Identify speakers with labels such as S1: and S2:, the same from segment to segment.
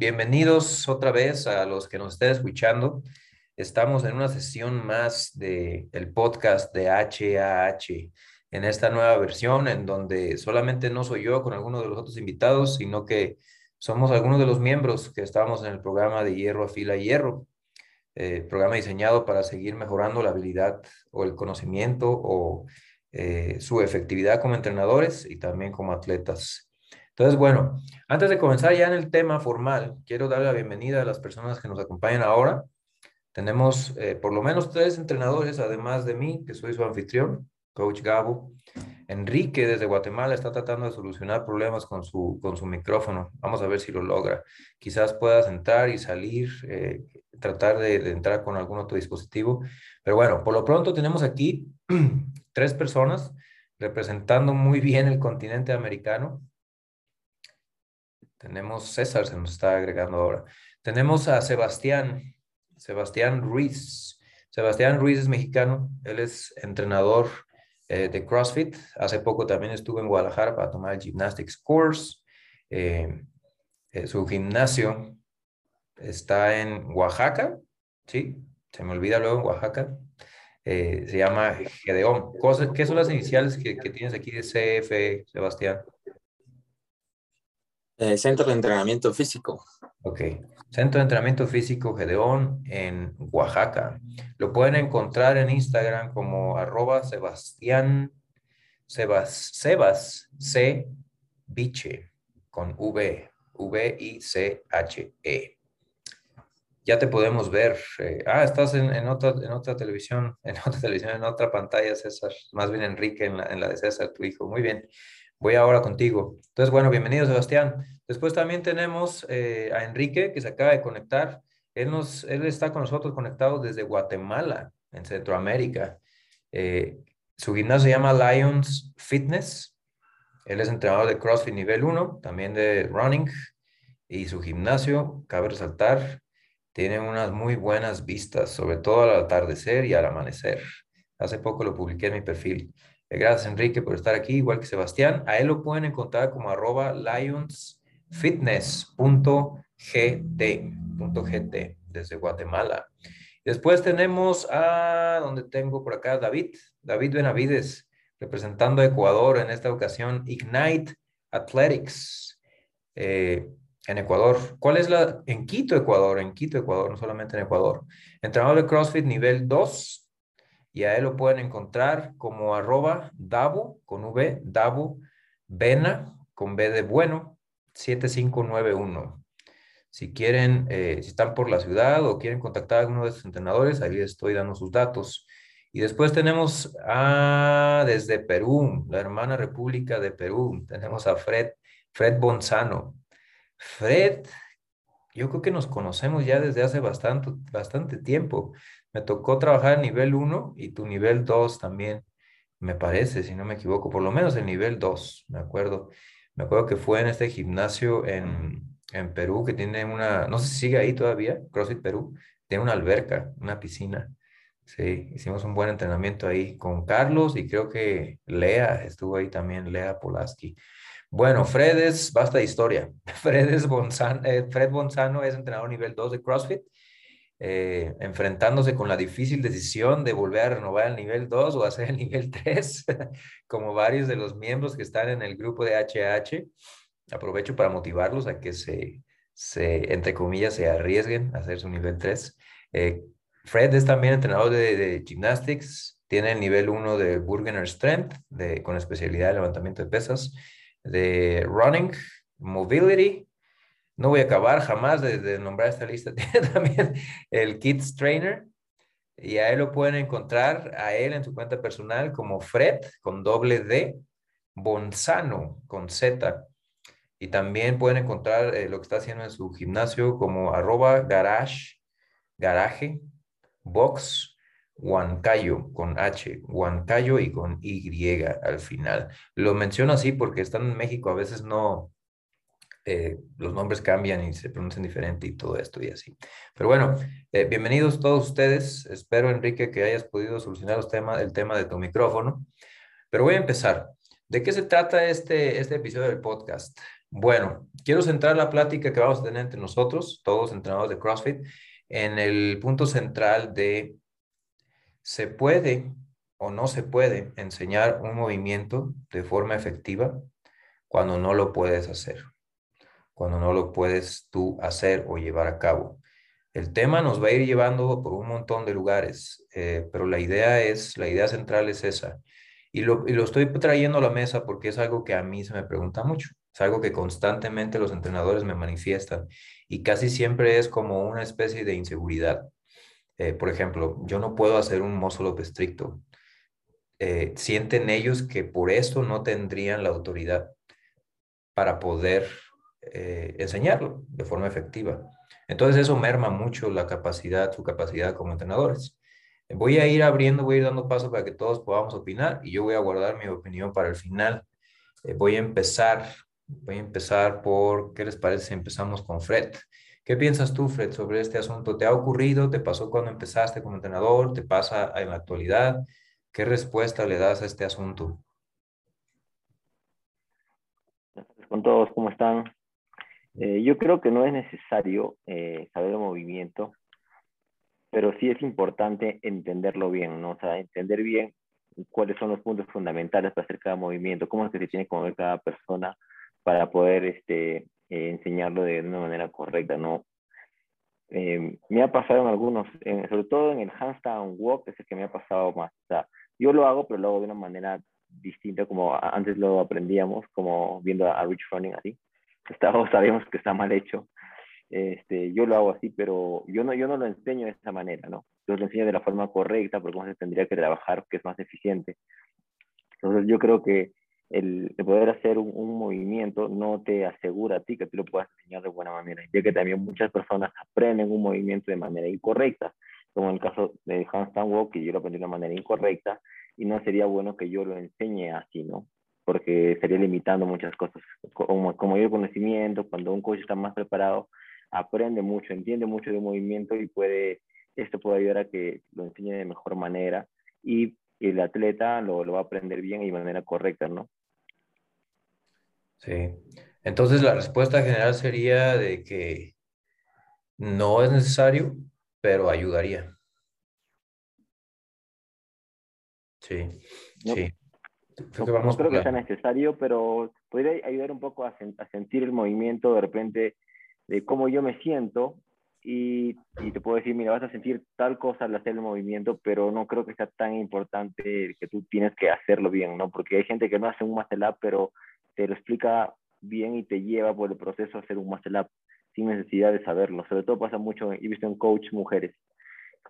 S1: bienvenidos otra vez a los que nos estén escuchando. Estamos en una sesión más del el podcast de HAH en esta nueva versión en donde solamente no soy yo con algunos de los otros invitados, sino que somos algunos de los miembros que estamos en el programa de Hierro a Fila Hierro, eh, programa diseñado para seguir mejorando la habilidad o el conocimiento o eh, su efectividad como entrenadores y también como atletas. Entonces, bueno, antes de comenzar ya en el tema formal, quiero darle la bienvenida a las personas que nos acompañan ahora. Tenemos eh, por lo menos tres entrenadores, además de mí, que soy su anfitrión, Coach Gabo. Enrique desde Guatemala está tratando de solucionar problemas con su, con su micrófono. Vamos a ver si lo logra. Quizás puedas entrar y salir, eh, tratar de, de, entrar con algún otro dispositivo. Pero bueno, por lo pronto tenemos aquí tres personas representando muy bien el continente americano. Tenemos César, se nos está agregando ahora. Tenemos a Sebastián, Sebastián Ruiz. Sebastián Ruiz es mexicano, él es entrenador eh, de CrossFit. Hace poco también estuve en Guadalajara para tomar el Gymnastics Course. Eh, eh, su gimnasio está en Oaxaca, ¿sí? Se me olvida luego en Oaxaca. se llama Gedeón. ¿Qué son las iniciales que, que tienes aquí de CF, Sebastián?
S2: Eh, centro de entrenamiento físico.
S1: Ok. Centro de entrenamiento físico Gedeón en Oaxaca. Lo pueden encontrar en Instagram como arroba Sebastián Sebas, Sebas C Biche con V, V I C H E. Ya te podemos ver. Eh, ah, estás en, en, otra, en otra televisión, en otra televisión, en otra pantalla, César. Más bien Enrique en la, en la de César, tu hijo. Muy bien voy ahora contigo. Entonces, bueno, bienvenido Sebastián. Después también tenemos eh, a Enrique que se acaba de conectar. Él, nos, él está con nosotros conectado desde Guatemala, en Centroamérica. Eh, su gimnasio se llama Lions Fitness. Él es entrenador de CrossFit nivel 1, también de running. Y su gimnasio, cabe resaltar, tiene unas muy buenas vistas, sobre todo al atardecer y al amanecer. Hace poco lo publiqué en mi perfil. Gracias, Enrique, por estar aquí, igual que Sebastián. A él lo pueden encontrar como arroba lionsfitness.gt, desde Guatemala. Después tenemos a, donde tengo por acá, David, David Benavides, representando a Ecuador en esta ocasión, Ignite Athletics. Eh, en Ecuador. ¿Cuál es la? En Quito, Ecuador, en Quito, Ecuador, no solamente en Ecuador. Entrenador de CrossFit nivel 2, y a él lo pueden encontrar como arroba Dabu con V, Dabu Vena con B de bueno 7591. Si quieren, eh, si están por la ciudad o quieren contactar a alguno de sus entrenadores, ahí les estoy dando sus datos. Y después tenemos a, desde Perú, la hermana República de Perú, tenemos a Fred, Fred Bonzano. Fred, yo creo que nos conocemos ya desde hace bastante, bastante tiempo. Me tocó trabajar en nivel 1 y tu nivel 2 también, me parece, si no me equivoco, por lo menos el nivel 2, me acuerdo. Me acuerdo que fue en este gimnasio en, en Perú que tiene una, no sé si sigue ahí todavía, CrossFit Perú, tiene una alberca, una piscina. Sí, hicimos un buen entrenamiento ahí con Carlos y creo que Lea estuvo ahí también, Lea Polaski. Bueno, Fred es, basta de historia. Fred, es Bonzano, eh, Fred Bonzano es entrenador nivel 2 de CrossFit eh, enfrentándose con la difícil decisión de volver a renovar el nivel 2 o hacer el nivel 3, como varios de los miembros que están en el grupo de HH. Aprovecho para motivarlos a que se, se entre comillas, se arriesguen a hacer su nivel 3. Eh, Fred es también entrenador de, de, gymnastics, tiene el nivel 1 de Burgener Strength, con especialidad de levantamiento de pesas, de running, mobility, no voy a acabar jamás de, nombrar esta lista. Tiene también el Kids Trainer y a él lo pueden encontrar a él en su cuenta personal como Fred con doble D, Bonzano con Z. Y también pueden encontrar eh, lo que está haciendo en su gimnasio como arroba garage, garaje, box, Huancayo con H, Huancayo y con Y al final. Lo menciono así porque están en México, a veces no, eh, los nombres cambian y se pronuncian diferente y todo esto y así. Pero bueno, eh, bienvenidos todos ustedes. Espero, Enrique, que hayas podido solucionar el tema de tu micrófono. Pero voy a empezar. ¿De qué se trata este, este episodio del podcast? Bueno, quiero centrar la plática que vamos a tener entre nosotros, todos entrenadores de CrossFit, en el punto central de ¿se puede o no se puede enseñar un movimiento de forma efectiva cuando no lo puedes hacer? Cuando no lo puedes tú hacer o llevar a cabo. El tema nos va a ir llevando por un montón de lugares, eh, pero la idea es, la idea central es esa. Y lo, y lo estoy trayendo a la mesa porque es algo que a mí se me pregunta mucho. Es algo que constantemente los entrenadores me manifiestan y casi siempre es como una especie de inseguridad. Eh, por ejemplo, yo no puedo hacer un muscle up estricto. Eh, sienten ellos que por esto no tendrían la autoridad para poder eh, enseñarlo de forma efectiva. Entonces eso merma mucho la capacidad, su capacidad como entrenadores. Voy a ir abriendo, voy a ir dando paso para que todos podamos opinar y yo voy a guardar mi opinión para el final. voy a empezar Voy a empezar por, ¿qué les parece si empezamos con Fred? ¿Qué piensas tú, Fred, sobre este asunto? ¿Te ha ocurrido? ¿Te pasó cuando empezaste como entrenador? ¿Te pasa en la actualidad? ¿Qué respuesta le das a este asunto?
S3: Con todos, ¿cómo están? Eh, yo creo que no es necesario eh, saber el movimiento, pero sí es importante entenderlo bien, ¿no? O sea, entender bien cuáles son los puntos fundamentales para hacer cada movimiento, cómo es que se tiene que mover cada persona, para poder este, eh, enseñarlo de una manera correcta, ¿no? Eh, me ha pasado en algunos, sobre todo en el handstand walk, es el que me ha pasado más. O sea, yo lo hago, pero lo hago de una manera distinta, como antes lo aprendíamos, como viendo a, Rich Froning así. Todos sabemos que está mal hecho. Este, yo lo hago así, pero yo no, yo no lo enseño de esa manera, ¿no? Yo lo enseño de la forma correcta, porque cómo se tendría que trabajar, que es más eficiente. Entonces yo creo que el, poder hacer un, movimiento no te asegura a ti que tú lo puedas enseñar de buena manera, ya que también muchas personas aprenden un movimiento de manera incorrecta, como en el caso de handstand walk, que yo lo aprendí de una manera incorrecta, y no sería bueno que yo lo enseñe así, ¿no? Porque estaría limitando muchas cosas. Como, como yo el conocimiento, cuando un coach está más preparado, aprende mucho, entiende mucho de movimiento y puede, esto puede ayudar a que lo enseñe de mejor manera y el atleta lo, lo va a aprender bien y de manera correcta, ¿no?
S1: Sí. Entonces la respuesta general sería de que no es necesario, pero ayudaría. Sí, sí.
S3: No, creo que sea necesario, pero podría ayudar un poco a, sentir el movimiento de repente de cómo yo me siento y, y, te puedo decir, mira, vas a sentir tal cosa al hacer el movimiento, pero no creo que sea tan importante que tú tienes que hacerlo bien, ¿no? Porque hay gente que no hace un muscle up, pero te lo explica bien y te lleva por el proceso a hacer un muscle up sin necesidad de saberlo. Sobre todo pasa mucho, he visto en coach mujeres, que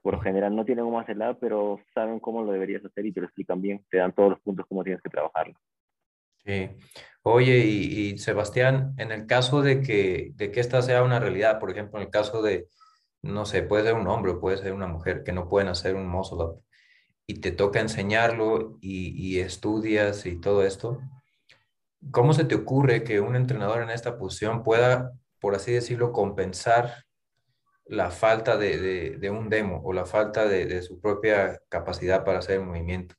S3: por lo general no tienen muscle up, pero saben cómo lo deberías hacer y te lo explican bien, te dan todos los puntos cómo tienes que trabajarlo.
S1: Sí. Oye, y, Sebastián, en el caso de que, de que esta sea una realidad, por ejemplo, en el caso de, no sé, puede ser un hombre o puede ser una mujer que no pueden hacer un muscle up y te toca enseñarlo y, y estudias y todo esto, ¿Cómo se te ocurre que un entrenador en esta posición pueda, por así decirlo, compensar la falta de, un demo o la falta de, su propia capacidad para hacer el movimiento?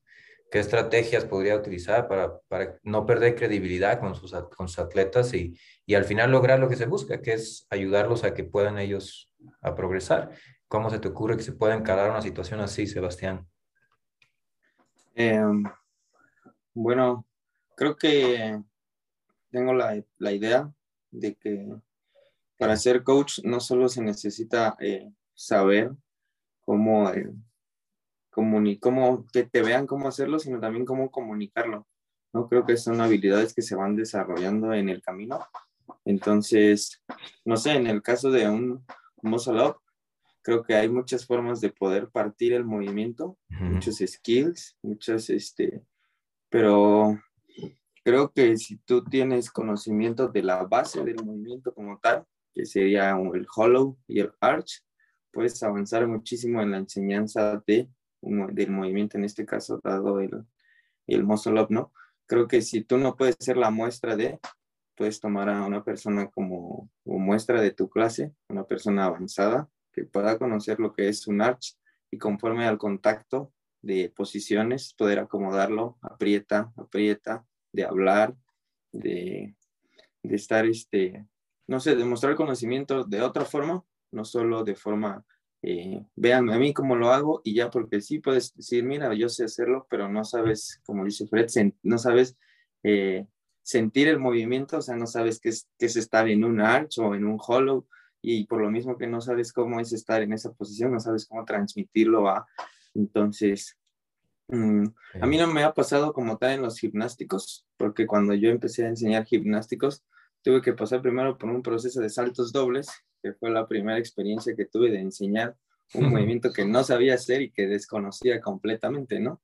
S1: ¿Qué estrategias podría utilizar para, no perder credibilidad con sus, atletas y, al final lograr lo que se busca, que es ayudarlos a que puedan ellos a progresar? ¿Cómo se te ocurre que se pueda encarar una situación así, Sebastián?
S2: Em, bueno, creo que tengo la, la, idea de que para ser coach no solo se necesita eh, saber cómo, eh, cómo, que te vean cómo hacerlo, sino también cómo comunicarlo. ¿no? Creo que son habilidades que se van desarrollando en el camino. Entonces, no sé, en el caso de un muscle up, creo que hay muchas formas de poder partir el movimiento, muchos skills, muchas, este, pero creo que si tú tienes conocimiento de la base del movimiento como tal, que sería el hollow y el arch, puedes avanzar muchísimo en la enseñanza de, del movimiento, en este caso, dado el, el muscle up, ¿no? Creo que si tú no puedes ser la muestra de, puedes tomar a una persona como, como muestra de tu clase, una persona avanzada, que pueda conocer lo que es un arch y conforme al contacto de posiciones, poder acomodarlo, aprieta, aprieta, de hablar, de, de estar, este, no sé, demostrar conocimiento de otra forma, no solo de forma, eh, véanme a mí cómo lo hago y ya, porque sí puedes decir, mira, yo sé hacerlo, pero no sabes, como dice Fred, no sabes eh, sentir el movimiento, o sea, no sabes qué es, qué es estar en un arch o en un hollow, y por lo mismo que no sabes cómo es estar en esa posición, no sabes cómo transmitirlo a... Entonces, mm, a mí no me ha pasado como tal en los gimnásticos, porque cuando yo empecé a enseñar gimnásticos, tuve que pasar primero por un proceso de saltos dobles, que fue la primera experiencia que tuve de enseñar un movimiento que no sabía hacer y que desconocía completamente, ¿no?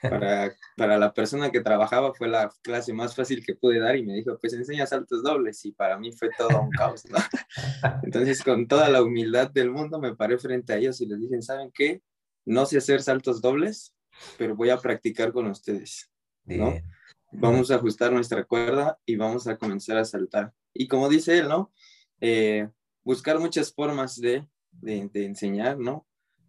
S2: Para, para la persona que trabajaba fue la clase más fácil que pude dar y me dijo, pues enseña saltos dobles y para mí fue todo un caos, ¿no? Entonces con toda la humildad del mundo me paré frente a ellos y les dije, ¿saben qué? No sé hacer saltos dobles, pero voy a practicar con ustedes, ¿no? Vamos a ajustar nuestra cuerda y vamos a comenzar a saltar. Y como dice él, ¿no? Eh, buscar muchas formas de, de, enseñar, ¿no?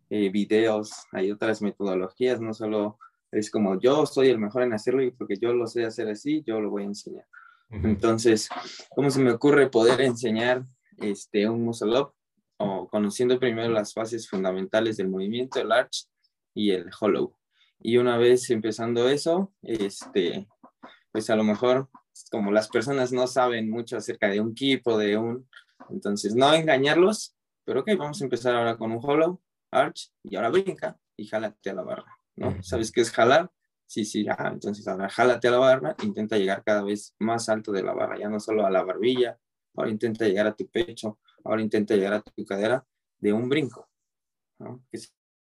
S2: Eh, videos, hay otras metodologías, no solo es como yo soy el mejor en hacerlo y porque yo lo sé hacer así, yo lo voy a enseñar. Entonces, ¿cómo se me ocurre poder enseñar este, un muscle up? O conociendo primero las fases fundamentales del movimiento, el arch y el hollow. Y una vez empezando eso, este, pues a lo mejor como las personas no saben mucho acerca de un equipo, de un, entonces no engañarlos, pero ok, vamos a empezar ahora con un hollow, arch, y ahora brinca y jálate a la barra. ¿no? ¿Sabes qué es jalar? Sí, sí, ah, entonces ahora jálate a la barra, intenta llegar cada vez más alto de la barra, ya no solo a la barbilla, ahora intenta llegar a tu pecho, ahora intenta llegar a tu cadera de un brinco, ¿no? Que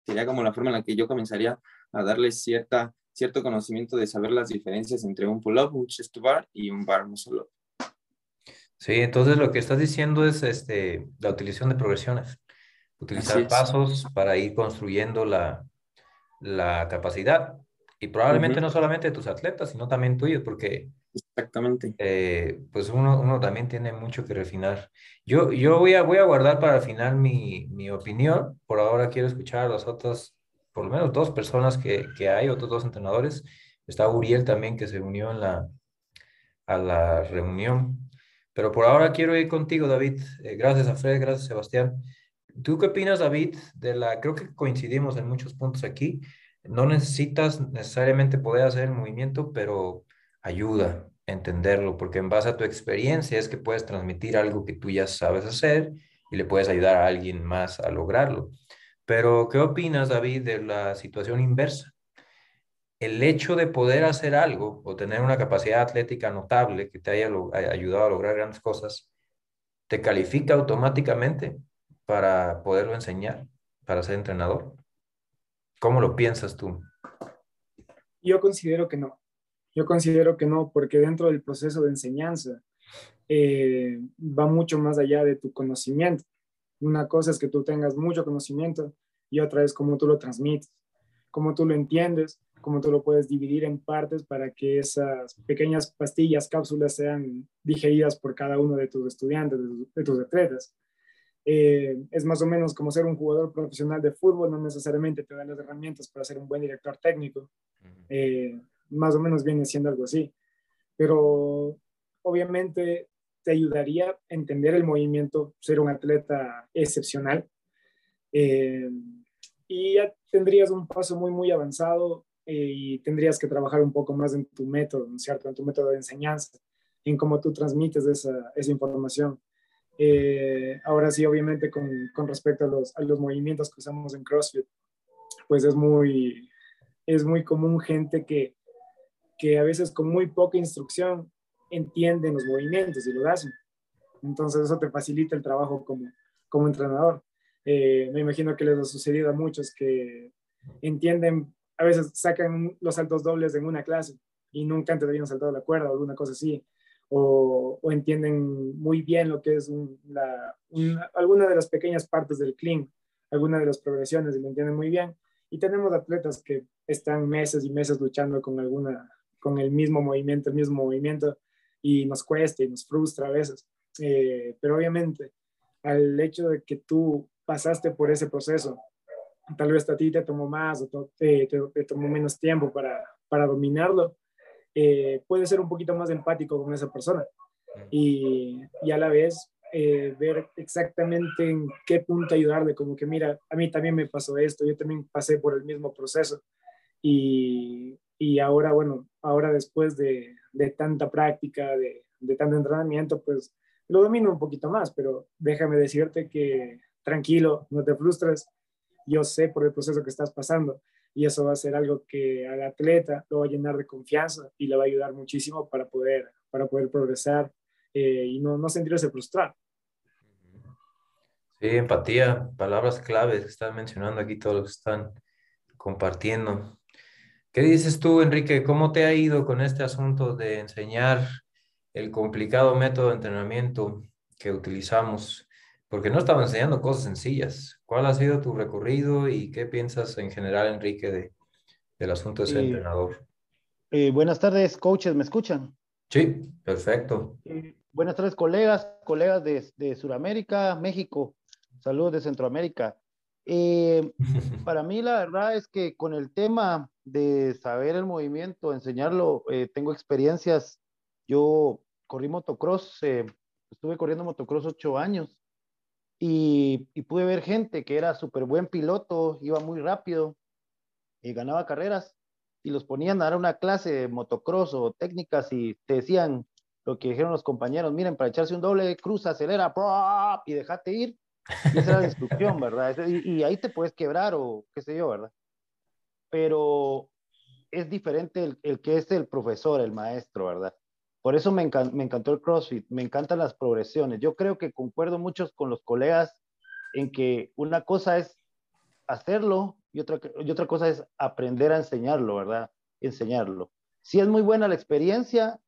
S2: sería como la forma en la que yo comenzaría a darle cierta, cierto conocimiento de saber las diferencias entre un pull-up, un chest to bar y un bar muscle up.
S1: Sí, entonces lo que estás diciendo es este, la utilización de progresiones, utilizar pasos para ir construyendo la, la capacidad. Y probablemente no solamente de tus atletas, sino también tuyos, porque
S2: Exactamente.
S1: Eh, pues uno, uno, también tiene mucho que refinar. Yo, yo voy, a, voy a guardar para el final mi, mi, opinión. Por ahora quiero escuchar a las otras, por lo menos dos personas que, que, hay, otros dos entrenadores. Está Uriel también que se unió en la, a la reunión. Pero por ahora quiero ir contigo, David. Eh, gracias a Fred, gracias Sebastián. ¿Tú qué opinas, David? De la, creo que coincidimos en muchos puntos aquí. No necesitas necesariamente poder hacer el movimiento, pero ayuda a entenderlo, porque en base a tu experiencia es que puedes transmitir algo que tú ya sabes hacer y le puedes ayudar a alguien más a lograrlo. Pero, ¿qué opinas, David, de la situación inversa? El hecho de poder hacer algo o tener una capacidad atlética notable que te haya ayudado a lograr grandes cosas, ¿te califica automáticamente para poderlo enseñar, para ser entrenador? ¿Cómo lo piensas tú?
S4: Yo considero que no. Yo considero que no, porque dentro del proceso de enseñanza eh, va mucho más allá de tu conocimiento. Una cosa es que tú tengas mucho conocimiento y otra es cómo tú lo transmites, cómo tú lo entiendes, cómo tú lo puedes dividir en partes para que esas pequeñas pastillas, cápsulas sean digeridas por cada uno de tus estudiantes, de tus atletas. Eh, es más o menos como ser un jugador profesional de fútbol, no necesariamente te da las herramientas para ser un buen director técnico. Eh, más o menos viene siendo algo así. Pero obviamente te ayudaría a entender el movimiento, ser un atleta excepcional. Eh, y ya tendrías un paso muy, muy avanzado y tendrías que trabajar un poco más en tu método, ¿no es cierto? En tu método de enseñanza, en cómo tú transmites esa, esa información. Eh, ahora sí, obviamente, con, con respecto a los, a los, movimientos que usamos en CrossFit, pues es muy, es muy común gente que, que a veces con muy poca instrucción entienden los movimientos y lo hacen. Entonces eso te facilita el trabajo como, como entrenador. Eh, me imagino que les ha sucedido a muchos que entienden, a veces sacan los saltos dobles en una clase y nunca antes habían saltado la cuerda o alguna cosa así o, entienden muy bien lo que es la, alguna de las pequeñas partes del clean, alguna de las progresiones y lo entienden muy bien. Y tenemos atletas que están meses y meses luchando con, alguna, con el mismo movimiento, el mismo movimiento, y nos cuesta y nos frustra a veces. Eh, pero obviamente, al hecho de que tú pasaste por ese proceso, tal vez a ti te tomó más o te, te tomó menos tiempo para, para dominarlo, eh, puede ser un poquito más empático con esa persona. y, y a la vez eh, ver exactamente en qué punto ayudarle, como que mira, a mí también me pasó esto, yo también pasé por el mismo proceso y, y ahora, bueno, ahora después de, de tanta práctica, de, de tanto entrenamiento, pues lo domino un poquito más, pero déjame decirte que tranquilo, no te frustres, yo sé por el proceso que estás pasando y eso va a ser algo que al atleta lo va a llenar de confianza y le va a ayudar muchísimo para poder, para poder progresar eh, y no, no sentirse frustrado.
S1: Sí, empatía, palabras claves que están mencionando aquí todos los que están compartiendo. ¿Qué dices tú, Enrique? ¿Cómo te ha ido con este asunto de enseñar el complicado método de entrenamiento que utilizamos? Porque no estamos enseñando cosas sencillas. ¿Cuál ha sido tu recorrido y qué piensas en general, Enrique, de, del asunto de ser
S5: Eh,
S1: entrenador?
S5: Eh, buenas tardes, coaches, ¿me escuchan?
S1: Sí, perfecto.
S5: Eh, buenas tardes, colegas, colegas de, de Sudamérica, México, saludos de Centroamérica. Eh, para mí la verdad es que con el tema de saber el movimiento, enseñarlo, eh, tengo experiencias. Yo corrí motocross, eh, estuve corriendo motocross ocho años y, y pude ver gente que era súper buen piloto, iba muy rápido y ganaba carreras y los ponían a dar una clase de motocross o técnicas y te decían lo que dijeron los compañeros, miren, para echarse un doble, cruza, acelera, y déjate ir. Y esa era la instrucción, ¿verdad? Y, ahí te puedes quebrar o qué sé yo, ¿verdad? Pero es diferente el, que es el profesor, el maestro, ¿verdad? Por eso me, encan- encantó el CrossFit, me encantan las progresiones. Yo creo que concuerdo mucho con los colegas en que una cosa es hacerlo y otra, y otra cosa es aprender a enseñarlo, ¿verdad? Enseñarlo. Sí es muy buena la experiencia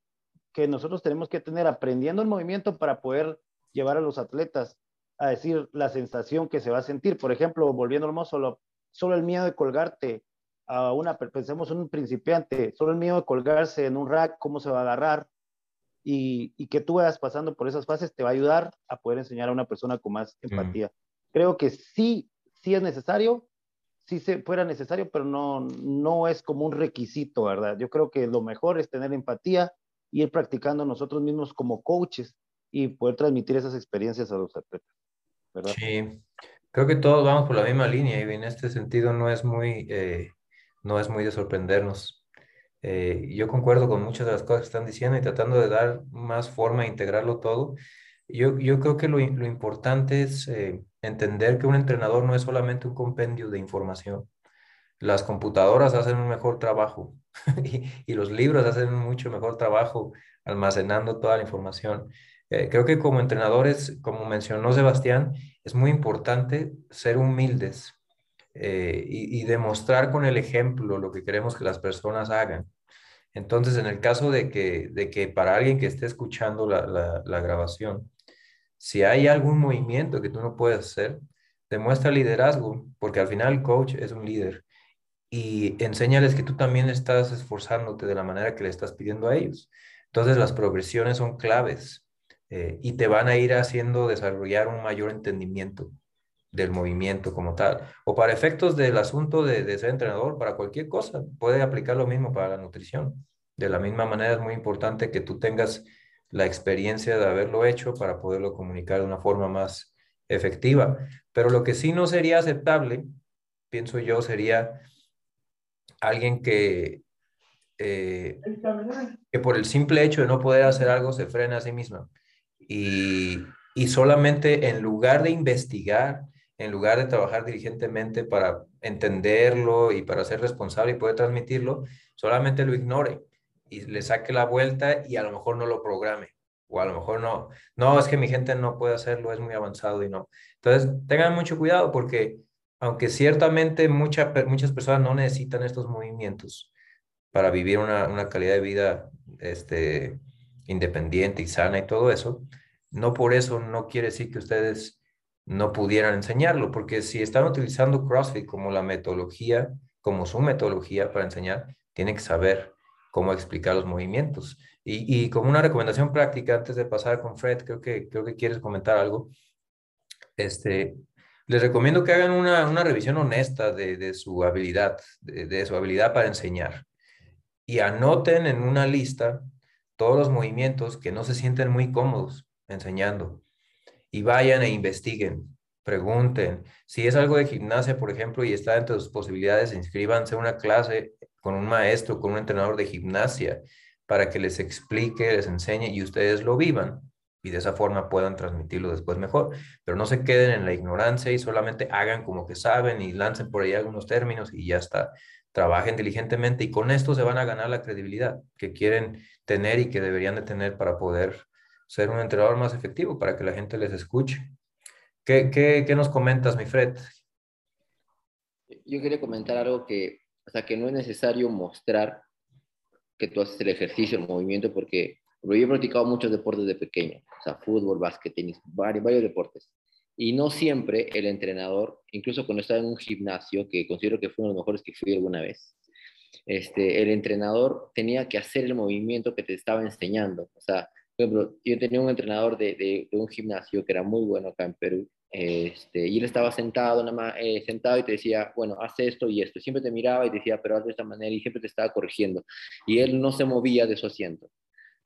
S5: que nosotros tenemos que tener aprendiendo el movimiento para poder llevar a los atletas a decir la sensación que se va a sentir. Por ejemplo, volviendo al solo, solo el miedo de colgarte a una, pensemos en un principiante, solo el miedo de colgarse en un rack, cómo se va a agarrar y, y que tú vayas pasando por esas fases te va a ayudar a poder enseñar a una persona con más empatía. Creo que sí, sí es necesario, sí se fuera necesario, pero no, no es como un requisito, ¿verdad? Yo creo que lo mejor es tener empatía y ir practicando nosotros mismos como coaches y poder transmitir esas experiencias a los atletas, ¿verdad?
S1: Sí, creo que todos vamos por la misma línea y en este sentido no es muy, eh, no es muy de sorprendernos. Eh, yo concuerdo con muchas de las cosas que están diciendo y tratando de dar más forma a integrarlo todo. Yo, yo creo que lo, lo importante es eh, entender que un entrenador no es solamente un compendio de información. Las computadoras hacen un mejor trabajo y, y los libros hacen un mucho mejor trabajo almacenando toda la información. Eh, creo que como entrenadores, como mencionó Sebastián, es muy importante ser humildes eh, y, demostrar con el ejemplo lo que queremos que las personas hagan. Entonces, en el caso de que, de que para alguien que esté escuchando la, la, la grabación, si hay algún movimiento que tú no puedes hacer, demuestra liderazgo, porque al final el coach es un líder y enséñales que tú también estás esforzándote de la manera que le estás pidiendo a ellos. Entonces, las progresiones son claves eh, y te van a ir haciendo desarrollar un mayor entendimiento del movimiento como tal. O para efectos del asunto de, de, ser entrenador, para cualquier cosa, puede aplicar lo mismo para la nutrición. De la misma manera es muy importante que tú tengas la experiencia de haberlo hecho para poderlo comunicar de una forma más efectiva. Pero lo que sí no sería aceptable, pienso yo, sería alguien que, eh, que por el simple hecho de no poder hacer algo se frena a sí misma. Y, y solamente en lugar de investigar, en lugar de trabajar diligentemente para entenderlo y para ser responsable y poder transmitirlo, solamente lo ignore y le saque la vuelta y a lo mejor no lo programe. O a lo mejor no, no, es que mi gente no puede hacerlo, es muy avanzado y no. Entonces, tengan mucho cuidado porque aunque ciertamente mucha, muchas personas no necesitan estos movimientos para vivir una, una calidad de vida este, independiente y sana y todo eso, no por eso no quiere decir que ustedes no pudieran enseñarlo, porque si están utilizando CrossFit como la metodología, como su metodología para enseñar, tienen que saber cómo explicar los movimientos. Y, como una recomendación práctica, antes de pasar con Fred, creo que, creo que quieres comentar algo. Este, les recomiendo que hagan una, una revisión honesta de, de su habilidad, de, su habilidad para enseñar. Y anoten en una lista todos los movimientos que no se sienten muy cómodos enseñando y vayan e investiguen, pregunten. Si es algo de gimnasia, por ejemplo, y está entre sus posibilidades, inscríbanse a una clase con un maestro, con un entrenador de gimnasia, para que les explique, les enseñe y ustedes lo vivan y de esa forma puedan transmitirlo después mejor. Pero no se queden en la ignorancia y solamente hagan como que saben y lancen por ahí algunos términos y ya está. Trabajen diligentemente y con esto se van a ganar la credibilidad que quieren tener y que deberían de tener para poder ser un entrenador más efectivo, para que la gente les escuche. ¿Qué, qué, qué nos comentas, mi Fred?
S6: Yo quería comentar algo que, o sea, que no es necesario mostrar que tú haces el ejercicio, el movimiento, porque yo he practicado muchos deportes de pequeño, o sea, fútbol, básquet, tenis, varios, varios deportes. Y no siempre el entrenador, incluso cuando estaba en un gimnasio, que considero que fue uno de los mejores que fui alguna vez, este, el entrenador tenía que hacer el movimiento que te estaba enseñando. O sea, por ejemplo, yo tenía un entrenador de, de, de un gimnasio que era muy bueno acá en Perú, este, y él estaba sentado, nada más, eh, sentado y te decía, bueno, haz esto y esto. Siempre te miraba y te decía, pero haz de esta manera y siempre te estaba corrigiendo. Y él no se movía de su asiento.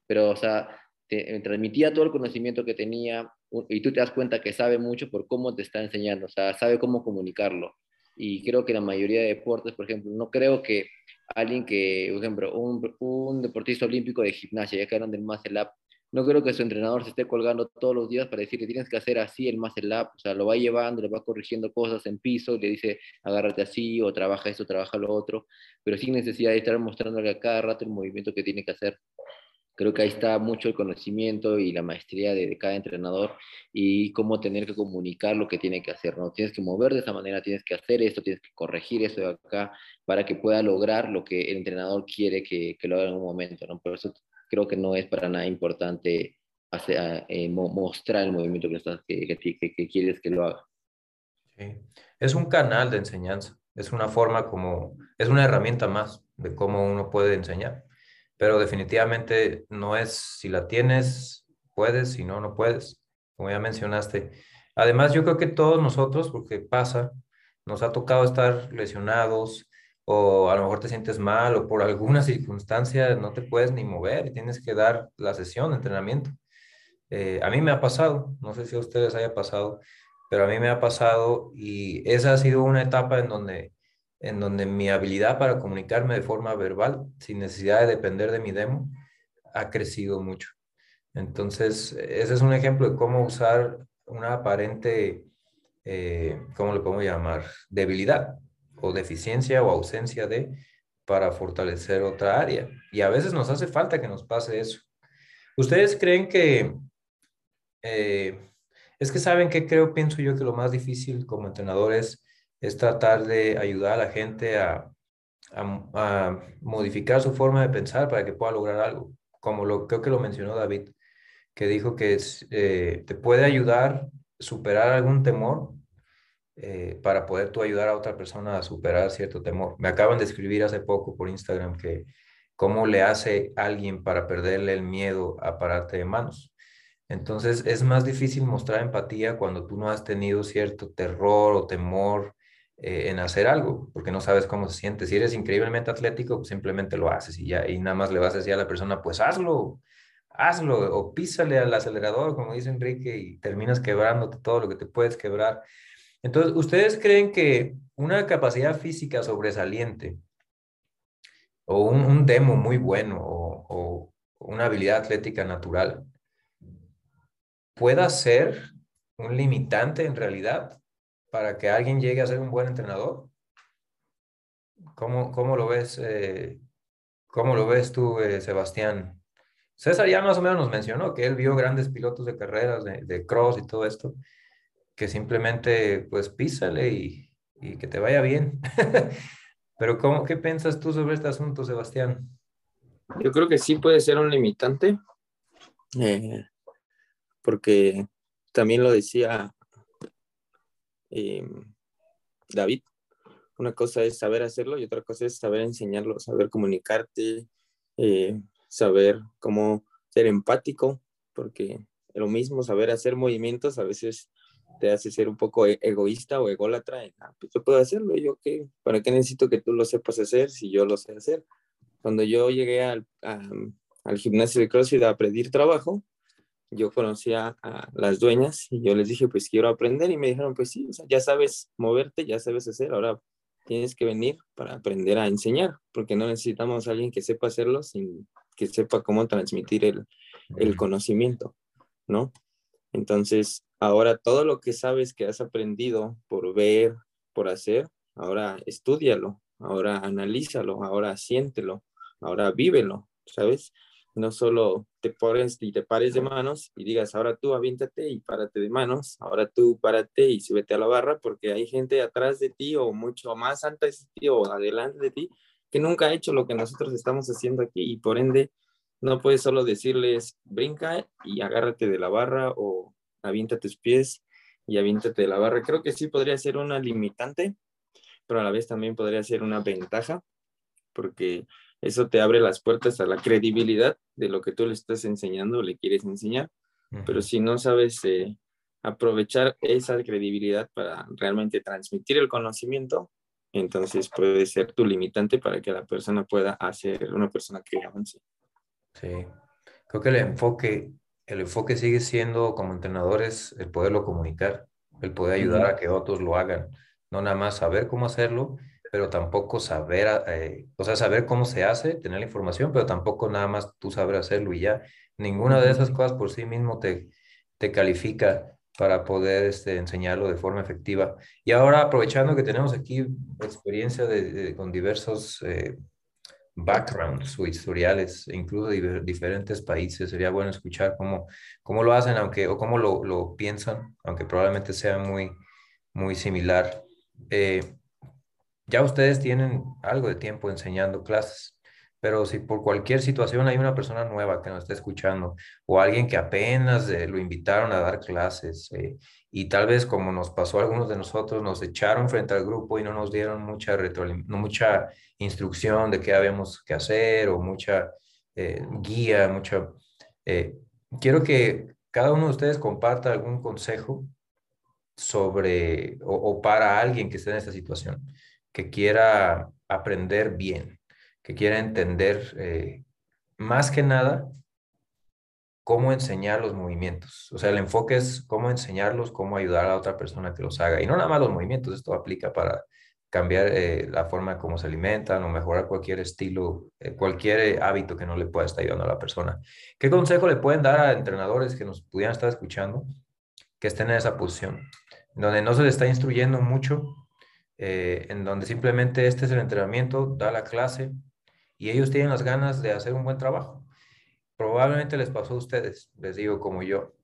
S6: Pero, o sea, te, eh, transmitía todo el conocimiento que tenía y tú te das cuenta que sabe mucho por cómo te está enseñando, o sea, sabe cómo comunicarlo. Y creo que la mayoría de deportes, por ejemplo, no creo que alguien que, por ejemplo, un, deportista olímpico de gimnasia, ya que eran del Muscle Up, no creo que su entrenador se esté colgando todos los días para decirle tienes que hacer así el muscle up, o sea, lo va llevando, le va corrigiendo cosas en piso, le dice agárrate así o trabaja esto, trabaja lo otro, pero sin necesidad de estar mostrándole a cada rato el movimiento que tiene que hacer. Creo que ahí está mucho el conocimiento y la maestría de, de, cada entrenador y cómo tener que comunicar lo que tiene que hacer, ¿no? Tienes que mover de esa manera, tienes que hacer esto, tienes que corregir eso de acá para que pueda lograr lo que el entrenador quiere que, que lo haga en un momento, ¿no? Por eso creo que no es para nada importante hacer, eh, mostrar el movimiento que, estás, que, que, que, quieres que lo haga.
S1: Sí. Es un canal de enseñanza, es una forma como, es una herramienta más de cómo uno puede enseñar, pero definitivamente no es si la tienes, puedes, si no, no puedes, como ya mencionaste. Además, yo creo que todos nosotros, porque pasa, nos ha tocado estar lesionados, o a lo mejor te sientes mal o por alguna circunstancia no te puedes ni mover y tienes que dar la sesión de entrenamiento. Eh, a mí me ha pasado, no sé si a ustedes haya pasado, pero a mí me ha pasado y esa ha sido una etapa en donde, en donde mi habilidad para comunicarme de forma verbal, sin necesidad de depender de mi demo, ha crecido mucho. Entonces, ese es un ejemplo de cómo usar una aparente, eh, ¿cómo le podemos llamar? Debilidad o deficiencia o ausencia de para fortalecer otra área. Y a veces nos hace falta que nos pase eso. ¿Ustedes creen que... Eh, es que saben que creo, pienso yo que lo más difícil como entrenadores es tratar de ayudar a la gente a, a, modificar su forma de pensar para que pueda lograr algo. Como lo, creo que lo mencionó David, que dijo que eh, te puede ayudar a superar algún temor eh, para poder tú ayudar a otra persona a superar cierto temor. Me acaban de escribir hace poco por Instagram que cómo le hace alguien para perderle el miedo a pararte de manos. Entonces es más difícil mostrar empatía cuando tú no has tenido cierto terror o temor eh, en hacer algo, porque no sabes cómo se siente. Si eres increíblemente atlético, simplemente lo haces y ya, y nada más le vas a decir a la persona, pues hazlo, hazlo, o písale al acelerador, como dice Enrique, y terminas quebrándote todo lo que te puedes quebrar. Entonces, ¿ustedes creen que una capacidad física sobresaliente o un, demo muy bueno o, una habilidad atlética natural pueda ser un limitante en realidad para que alguien llegue a ser un buen entrenador? ¿Cómo, cómo lo ves? Eh, ¿Cómo lo ves tú, eh, Sebastián? César ya más o menos nos mencionó que él vio grandes pilotos de carreras, de, cross y todo esto que simplemente pues písale y, y que te vaya bien. Pero ¿cómo, ¿qué piensas tú sobre este asunto, Sebastián?
S2: Yo creo que sí puede ser un limitante, eh, porque también lo decía eh, David, una cosa es saber hacerlo y otra cosa es saber enseñarlo, saber comunicarte, eh, saber cómo ser empático, porque lo mismo, saber hacer movimientos a veces te hace ser un poco e-, egoísta o ególatra. Ah, pues yo puedo hacerlo, yo qué, ¿para qué necesito que tú lo sepas hacer si yo lo sé hacer? Cuando yo llegué al, al gimnasio de CrossFit a pedir trabajo, yo conocía a las dueñas y yo les dije, pues quiero aprender y me dijeron, pues sí, ya sabes moverte, ya sabes hacer, ahora tienes que venir para aprender a enseñar, porque no necesitamos a alguien que sepa hacerlo sin que sepa cómo transmitir el, el conocimiento, ¿no? Entonces, ahora todo lo que sabes que has aprendido por ver, por hacer, ahora estudialo, ahora analízalo, ahora siéntelo, ahora vívelo, ¿sabes? No solo te pones y te pares de manos y digas, ahora tú aviéntate y párate de manos, ahora tú párate y súbete a la barra, porque hay gente atrás de ti o mucho más antes de ti o adelante de ti que nunca ha hecho lo que nosotros estamos haciendo aquí y por ende no puedes solo decirles brinca y agárrate de la barra o avienta tus pies y aviéntate de la barra. Creo que sí podría ser una limitante, pero a la vez también podría ser una ventaja, porque eso te abre las puertas a la credibilidad de lo que tú le estás enseñando o le quieres enseñar. Pero si no sabes eh, aprovechar esa credibilidad para realmente transmitir el conocimiento, entonces puede ser tu limitante para que la persona pueda hacer una persona que avance.
S1: Sí, creo que el enfoque, el enfoque sigue siendo como entrenadores el poderlo comunicar, el poder ayudar a que otros lo hagan, no nada más saber cómo hacerlo, pero tampoco saber, eh, o sea, saber cómo se hace, tener la información, pero tampoco nada más tú saber hacerlo y ya. Ninguna de esas cosas por sí mismo te, te califica para poder este, enseñarlo de forma efectiva. Y ahora, aprovechando que tenemos aquí experiencia de, con diversos eh, backgrounds o historiales, incluso de diferentes países. Sería bueno escuchar cómo, cómo lo hacen, aunque, o cómo lo, lo piensan, aunque probablemente sea muy, muy similar. Eh, ya ustedes tienen algo de tiempo enseñando clases, pero si por cualquier situación hay una persona nueva que nos está escuchando o alguien que apenas eh, lo invitaron a dar clases eh, y tal vez como nos pasó a algunos de nosotros, nos echaron frente al grupo y no nos dieron mucha, mucha instrucción de qué habíamos que hacer o mucha eh, guía, mucha... quiero que cada uno de ustedes comparta algún consejo sobre o para alguien que esté en esta situación, que quiera aprender bien que quiera entender eh, más que nada cómo enseñar los movimientos. O sea, el enfoque es cómo enseñarlos, cómo ayudar a otra persona que los haga. Y no nada más los movimientos, esto aplica para cambiar eh, la forma como se alimentan o mejorar cualquier estilo, eh, cualquier hábito que no le pueda estar ayudando a la persona. ¿Qué consejo le pueden dar a entrenadores que nos pudieran estar escuchando, que estén en esa posición, donde no se les está instruyendo mucho, en donde simplemente este es el entrenamiento, da la clase, y ellos tienen las ganas de hacer un buen trabajo. Probablemente les pasó a ustedes, les digo como yo.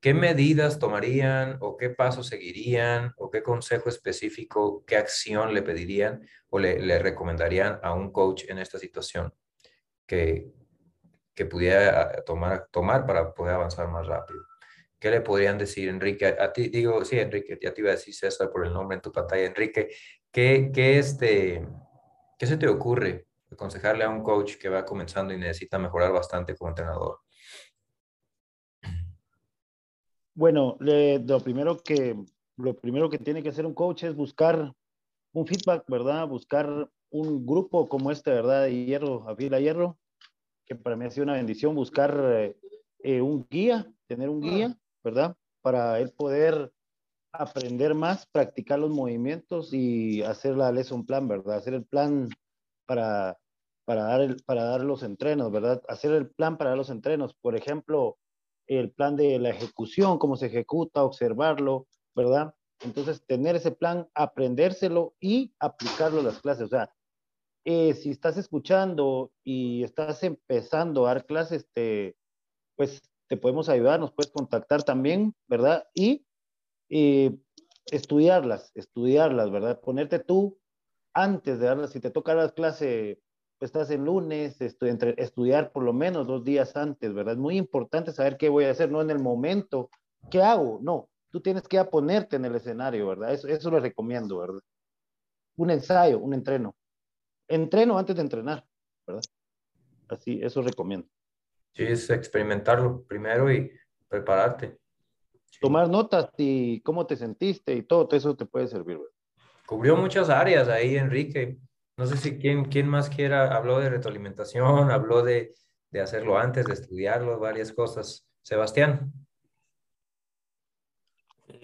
S1: ¿Qué medidas tomarían o qué pasos seguirían o qué consejo específico, qué acción le pedirían o le, recomendarían a un coach en esta situación que, que pudiera tomar, tomar para poder avanzar más rápido? ¿Qué le podrían decir, Enrique? A ti, digo, sí, Enrique, ya te iba a decir César por el nombre en tu pantalla. Enrique, ¿qué, qué, este, ¿qué se te ocurre aconsejarle a un coach que va comenzando y necesita mejorar bastante como entrenador?
S5: Bueno, lo, primero que, lo primero que tiene que hacer un coach es buscar un feedback, ¿verdad? Buscar un grupo como este, ¿verdad? De hierro, a fila hierro, que para mí ha sido una bendición buscar eh, eh, un guía, tener un guía, ¿verdad? Para él poder aprender más, practicar los movimientos y hacer la lesson plan, ¿verdad? Hacer el plan para para dar, el, para dar los entrenos, ¿verdad? Hacer el plan para dar los entrenos, por ejemplo, el plan de la ejecución, cómo se ejecuta, observarlo, ¿verdad? Entonces, tener ese plan, aprendérselo y aplicarlo a las clases. O sea, eh, si estás escuchando y estás empezando a dar clases, te, pues te podemos ayudar, nos puedes contactar también, ¿verdad? Y eh, estudiarlas, estudiarlas, ¿verdad? Ponerte tú antes de darlas, si te toca la clase estás en lunes, estudiar por lo menos dos días antes, ¿verdad? Es muy importante saber qué voy a hacer, no en el momento, ¿qué hago? No, tú tienes que ponerte en el escenario, ¿verdad? Eso, eso lo recomiendo, ¿verdad? Un ensayo, un entreno. Entreno antes de entrenar, ¿verdad? Así, eso recomiendo.
S1: Sí, es experimentarlo primero y prepararte.
S5: Tomar notas y cómo te sentiste y todo, eso te puede servir.
S1: Cubrió muchas áreas ahí, Enrique. No sé si quién, quién más quiera, habló de retroalimentación, habló de, de hacerlo antes, de estudiarlo, varias cosas. Sebastián.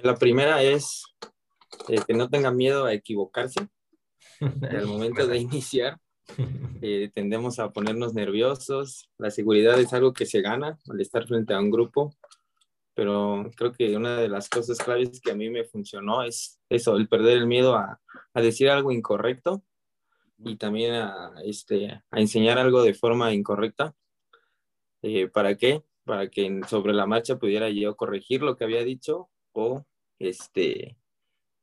S2: La primera es eh, que no tenga miedo a equivocarse. Al momento de iniciar, eh, tendemos a ponernos nerviosos. La seguridad es algo que se gana al estar frente a un grupo, pero creo que una de las cosas claves que a mí me funcionó es eso, el perder el miedo a, a decir algo incorrecto y también a, este, a enseñar algo de forma incorrecta. Eh, ¿Para qué? Para que sobre la marcha pudiera yo corregir lo que había dicho o, este,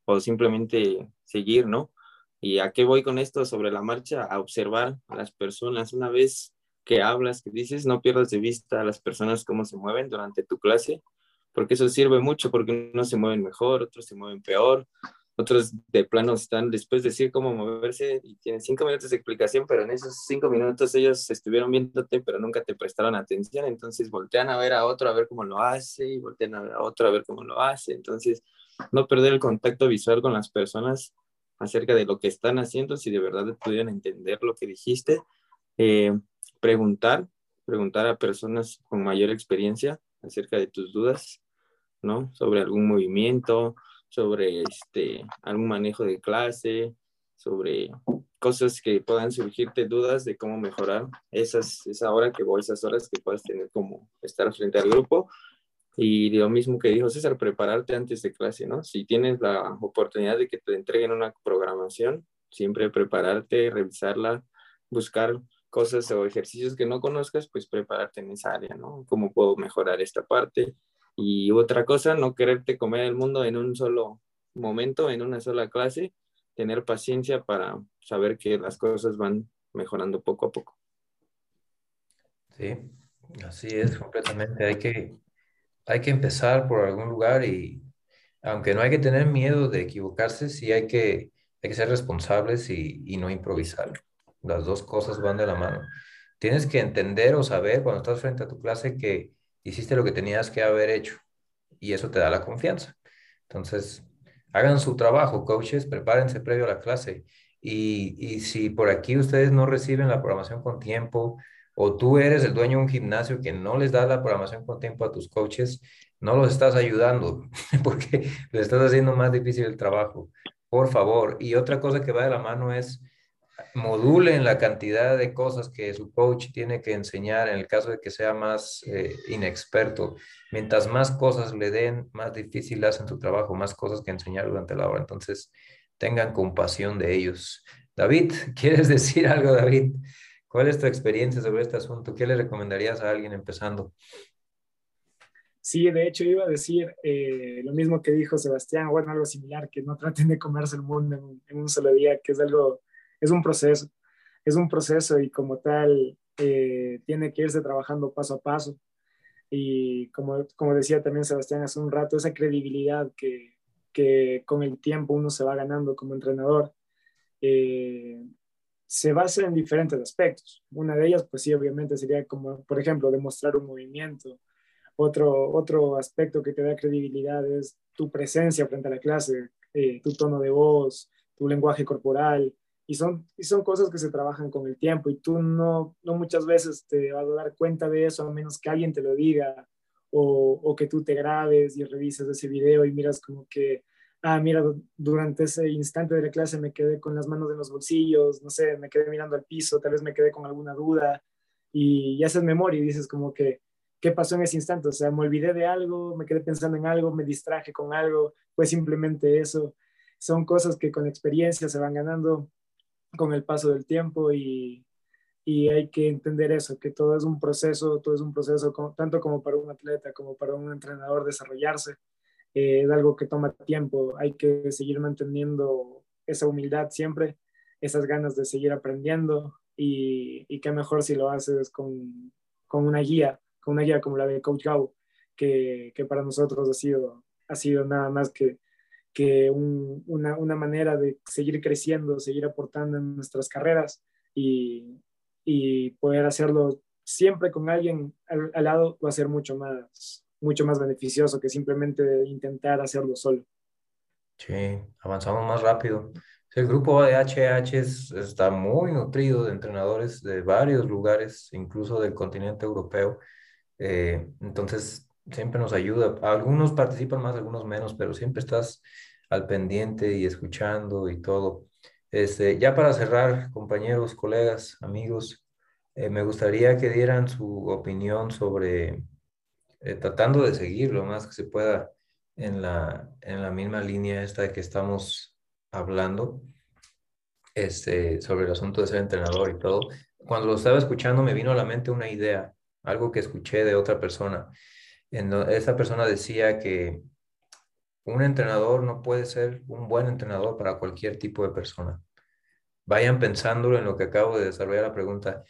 S2: o simplemente seguir, ¿no? ¿Y a qué voy con esto sobre la marcha? A observar a las personas. Una vez que hablas, que dices, no pierdas de vista a las personas cómo se mueven durante tu clase, porque eso sirve mucho, porque unos se mueven mejor, otros se mueven peor, otros de plano están después de decir cómo moverse y tienen cinco minutos de explicación, pero en esos cinco minutos ellos estuvieron viéndote, pero nunca te prestaron atención, entonces voltean a ver a otro a ver cómo lo hace y voltean a ver a otro a ver cómo lo hace, entonces no perder el contacto visual con las personas acerca de lo que están haciendo, si de verdad pudieran entender lo que dijiste, eh, preguntar, preguntar a personas con mayor experiencia acerca de tus dudas, ¿no? Sobre algún movimiento, sobre este, algún manejo de clase, sobre cosas que puedan surgirte dudas de cómo mejorar esas, esa hora que voy, esas horas que puedas tener como estar frente al grupo. Y lo mismo que dijo César, prepararte antes de clase, ¿no? Si tienes la oportunidad de que te entreguen una programación, siempre prepararte, revisarla, buscar cosas o ejercicios que no conozcas, pues prepararte en esa área, ¿no? ¿Cómo puedo mejorar esta parte? Y otra cosa, no quererte comer el mundo en un solo momento, en una sola clase, tener paciencia para saber que las cosas van mejorando poco a poco.
S1: Sí, así es, completamente. Hay que, hay que empezar por algún lugar y aunque no hay que tener miedo de equivocarse, sí hay que, hay que ser responsables y, y no improvisar. Las dos cosas van de la mano. Tienes que entender o saber cuando estás frente a tu clase que hiciste lo que tenías que haber hecho y eso te da la confianza. Entonces, hagan su trabajo, coaches, prepárense previo a la clase. Y, y, si por aquí ustedes no reciben la programación con tiempo o tú eres el dueño de un gimnasio que no les da la programación con tiempo a tus coaches, no los estás ayudando porque les estás haciendo más difícil el trabajo. Por favor. Y otra cosa que va de la mano es modulen la cantidad de cosas que su coach tiene que enseñar en el caso de que sea más eh, inexperto. Mientras más cosas le den, más difícil hacen su trabajo, más cosas que enseñar durante la hora. Entonces, tengan compasión de ellos. David, ¿quieres decir algo, David? ¿Cuál es tu experiencia sobre este asunto? ¿Qué le recomendarías a alguien empezando?
S4: Sí, de hecho iba a decir eh, lo mismo que dijo Sebastián, bueno, algo similar, que no traten de comerse el mundo en, en un solo día, que es algo es un proceso, es un proceso y como tal eh, tiene que irse trabajando paso a paso. Y como, como decía también Sebastián hace un rato, esa credibilidad que, que con el tiempo uno se va ganando como entrenador, eh, se basa en diferentes aspectos. Una de ellas, pues sí, obviamente sería como, por ejemplo, demostrar un movimiento. Otro, otro aspecto que te da credibilidad es tu presencia frente a la clase, eh, tu tono de voz, tu lenguaje corporal, y son, y son cosas que se trabajan con el tiempo y tú no, no muchas veces te vas a dar cuenta de eso a menos que alguien te lo diga o, o que tú te grabes y revises ese video y miras como que, ah, mira, durante ese instante de la clase me quedé con las manos en los bolsillos, no sé, me quedé mirando al piso, tal vez me quedé con alguna duda y, ya haces memoria y dices como que, ¿qué pasó en ese instante? O sea, me olvidé de algo, me quedé pensando en algo, me distraje con algo, fue simplemente eso. Son cosas que con experiencia se van ganando con el paso del tiempo y, y, hay que entender eso, que todo es un proceso, todo es un proceso tanto como para un atleta como para un entrenador desarrollarse. Eh, es algo que toma tiempo, hay que seguir manteniendo esa humildad siempre, esas ganas de seguir aprendiendo y, y qué mejor si lo haces con, con, una guía, con una guía como la de Coach Gau, que, que para nosotros ha sido, ha sido nada más que que una, una, manera de seguir creciendo, seguir aportando en nuestras carreras y, y poder hacerlo siempre con alguien al, lado va a ser mucho más, mucho más beneficioso que simplemente intentar hacerlo solo.
S1: Sí, avanzamos más rápido. El grupo de HH está muy nutrido de entrenadores de varios lugares, incluso del continente europeo. Eh, entonces, siempre nos ayuda. Algunos participan más, algunos menos, pero siempre estás al pendiente y escuchando y todo. Este, ya para cerrar, compañeros, colegas, amigos, eh, me gustaría que dieran su opinión sobre, eh, tratando de seguir lo más que se pueda en la, en la misma línea esta de que estamos hablando, este, sobre el asunto de ser entrenador y todo. Cuando lo estaba escuchando me vino a la mente una idea, algo que escuché de otra persona. En, esa persona decía que un entrenador no puede ser un buen entrenador para cualquier tipo de persona. Vayan pensándolo en lo que acabo de desarrollar la pregunta.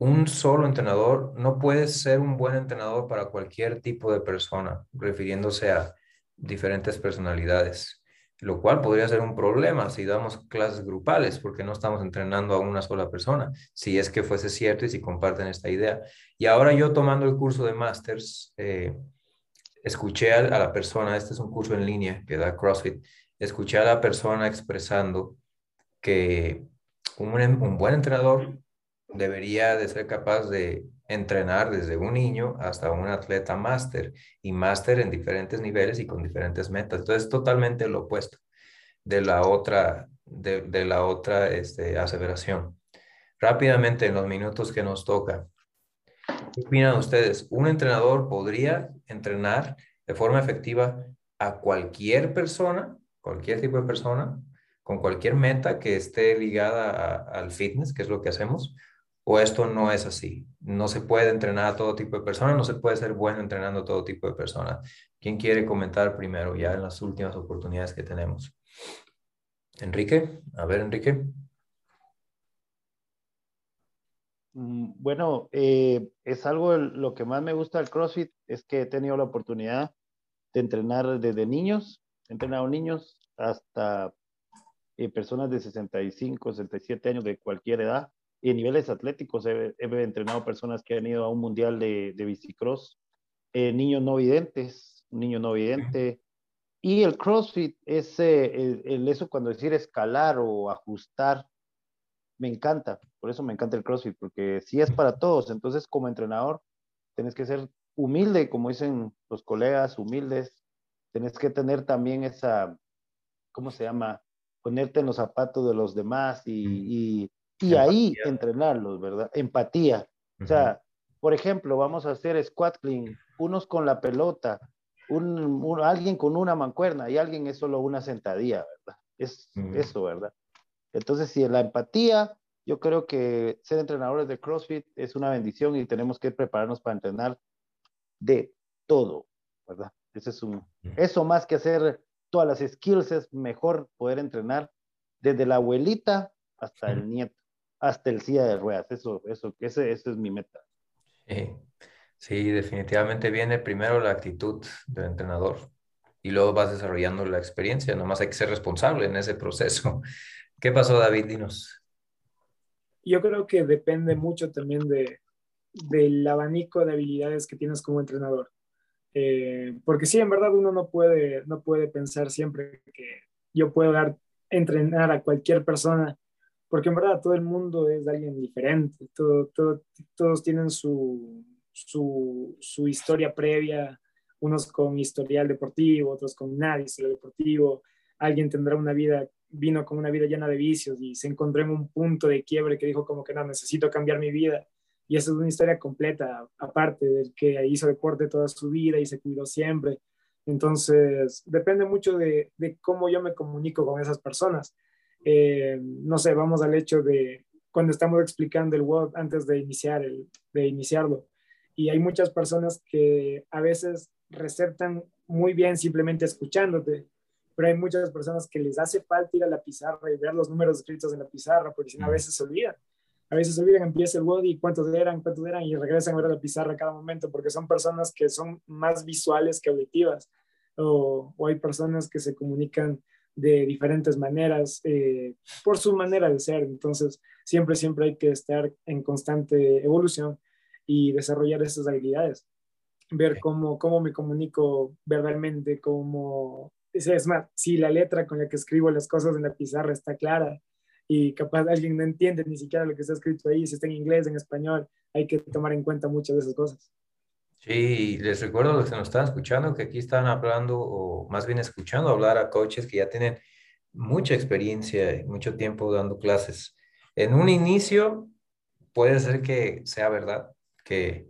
S1: Un solo entrenador no puede ser un buen entrenador para cualquier tipo de persona, refiriéndose a diferentes personalidades, lo cual podría ser un problema si damos clases grupales, porque no estamos entrenando a una sola persona, si es que fuese cierto y si comparten esta idea. Y ahora yo tomando el curso de Masters, eh, escuché a, la persona, este es un curso en línea que da CrossFit, escuché a la persona expresando que un, un buen entrenador debería de ser capaz de entrenar desde un niño hasta un atleta máster y máster en diferentes niveles y con diferentes metas. Entonces, totalmente lo opuesto de la otra, de, de la otra este, aseveración. Rápidamente, en los minutos que nos toca, ¿Qué opinan ustedes? ¿Un entrenador podría entrenar de forma efectiva a cualquier persona, cualquier tipo de persona, con cualquier meta que esté ligada al fitness, que es lo que hacemos? ¿O esto no es así? No se puede entrenar a todo tipo de personas, no se puede ser bueno entrenando a todo tipo de personas. ¿Quién quiere comentar primero, ya en las últimas oportunidades que tenemos? Enrique, a ver, Enrique.
S5: Mm, bueno, eh, es algo lo que más me gusta del CrossFit, es que he tenido la oportunidad de entrenar desde niños, he entrenado niños hasta eh, personas de 65, 67 años de cualquier edad. Y en niveles atléticos he, entrenado personas que han ido a un mundial de, de bicicross, eh, niños no videntes, un niño no vidente. Y el CrossFit es el, eso cuando decir escalar o ajustar me encanta, por eso me encanta el CrossFit, porque si es para todos, entonces como entrenador tienes que ser humilde, como dicen los colegas, humildes, tienes que tener también esa, ¿cómo se llama? Ponerte en los zapatos de los demás y, y, ahí entrenarlos, ¿verdad? Empatía. O sea, por ejemplo, vamos a hacer squat clean, unos con la pelota, un, alguien con una mancuerna y alguien es solo una sentadilla, ¿verdad? Es eso, ¿verdad? Entonces, si la empatía, yo creo que ser entrenadores de CrossFit es una bendición y tenemos que prepararnos para entrenar de todo, ¿verdad? Eso es un, eso más que hacer todas las skills es mejor poder entrenar desde la abuelita hasta el nieto, hasta el silla de ruedas. Eso, eso, ese, ese es mi meta.
S1: Sí, definitivamente viene primero la actitud del entrenador y luego vas desarrollando la experiencia. Nomás hay que ser responsable en ese proceso. ¿Qué pasó, David? Dinos.
S4: Yo creo que depende mucho también de, del abanico de habilidades que tienes como entrenador. Eh, porque sí, en verdad uno no puede, no puede pensar siempre que yo puedo dar, entrenar a cualquier persona, porque en verdad todo el mundo es alguien diferente, todo, todos tienen su, su, su, historia previa, unos con historial deportivo, otros con nada historial deportivo, alguien tendrá una vida vino con una vida llena de vicios y se encontró en un punto de quiebre que dijo como que no, necesito cambiar mi vida. Y esa es una historia completa, aparte del que hizo deporte toda su vida y se cuidó siempre. Entonces, depende mucho de, de cómo yo me comunico con esas personas. Eh, no sé, vamos al hecho de cuando estamos explicando el WOD antes de, iniciar el, de iniciarlo. Y hay muchas personas que a veces receptan muy bien simplemente escuchándote pero hay muchas personas que les hace falta ir a la pizarra y ver los números escritos en la pizarra, porque si no, a veces se olvidan. A veces se olvidan, empieza el body, cuántos eran, cuántos eran, y regresan a ver la pizarra cada momento, porque son personas que son más visuales que auditivas, o, o hay personas que se comunican de diferentes maneras eh, por su manera de ser. Entonces, siempre, siempre hay que estar en constante evolución y desarrollar esas habilidades. Ver cómo, cómo me comunico verbalmente, cómo es más, si la letra con la que escribo las cosas en la pizarra está clara y capaz alguien no entiende ni siquiera lo que está escrito ahí, si está en inglés, en español, hay que tomar en cuenta muchas de esas cosas.
S1: Sí, les recuerdo a los que nos están escuchando que aquí están hablando, o más bien escuchando hablar a coaches que ya tienen mucha experiencia y mucho tiempo dando clases. En un inicio puede ser que sea verdad, que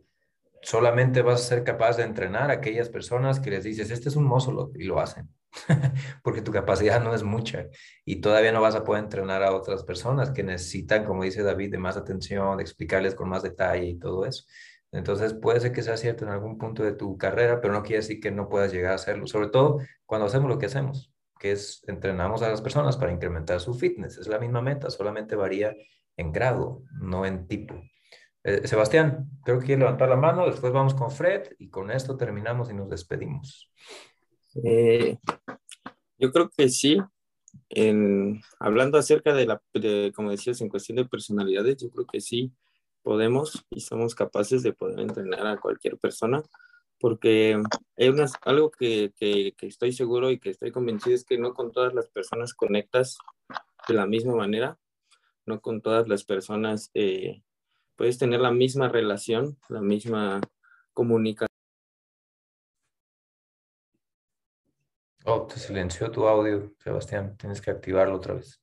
S1: solamente vas a ser capaz de entrenar a aquellas personas que les dices, este es un mozo y lo hacen, porque tu capacidad no es mucha y todavía no vas a poder entrenar a otras personas que necesitan, como dice David, de más atención, de explicarles con más detalle y todo eso. Entonces puede ser que sea cierto en algún punto de tu carrera, pero no quiere decir que no puedas llegar a hacerlo, sobre todo cuando hacemos lo que hacemos, que es entrenamos a las personas para incrementar su fitness. Es la misma meta, solamente varía en grado, no en tipo. Eh, Sebastián, creo que quiere levantar la mano, después vamos con Fred y con esto terminamos y nos despedimos.
S2: Eh, yo creo que sí. En, hablando acerca de la, como decías, en cuestión de personalidades, yo creo que sí podemos y somos capaces de poder entrenar a cualquier persona, porque hay algo que, que, estoy seguro y que estoy convencido es que no con todas las personas conectas de la misma manera, no con todas las personas eh, puedes tener la misma relación, la misma comunicación.
S1: Oh, te silenció tu audio, Sebastián. Tienes que activarlo otra vez.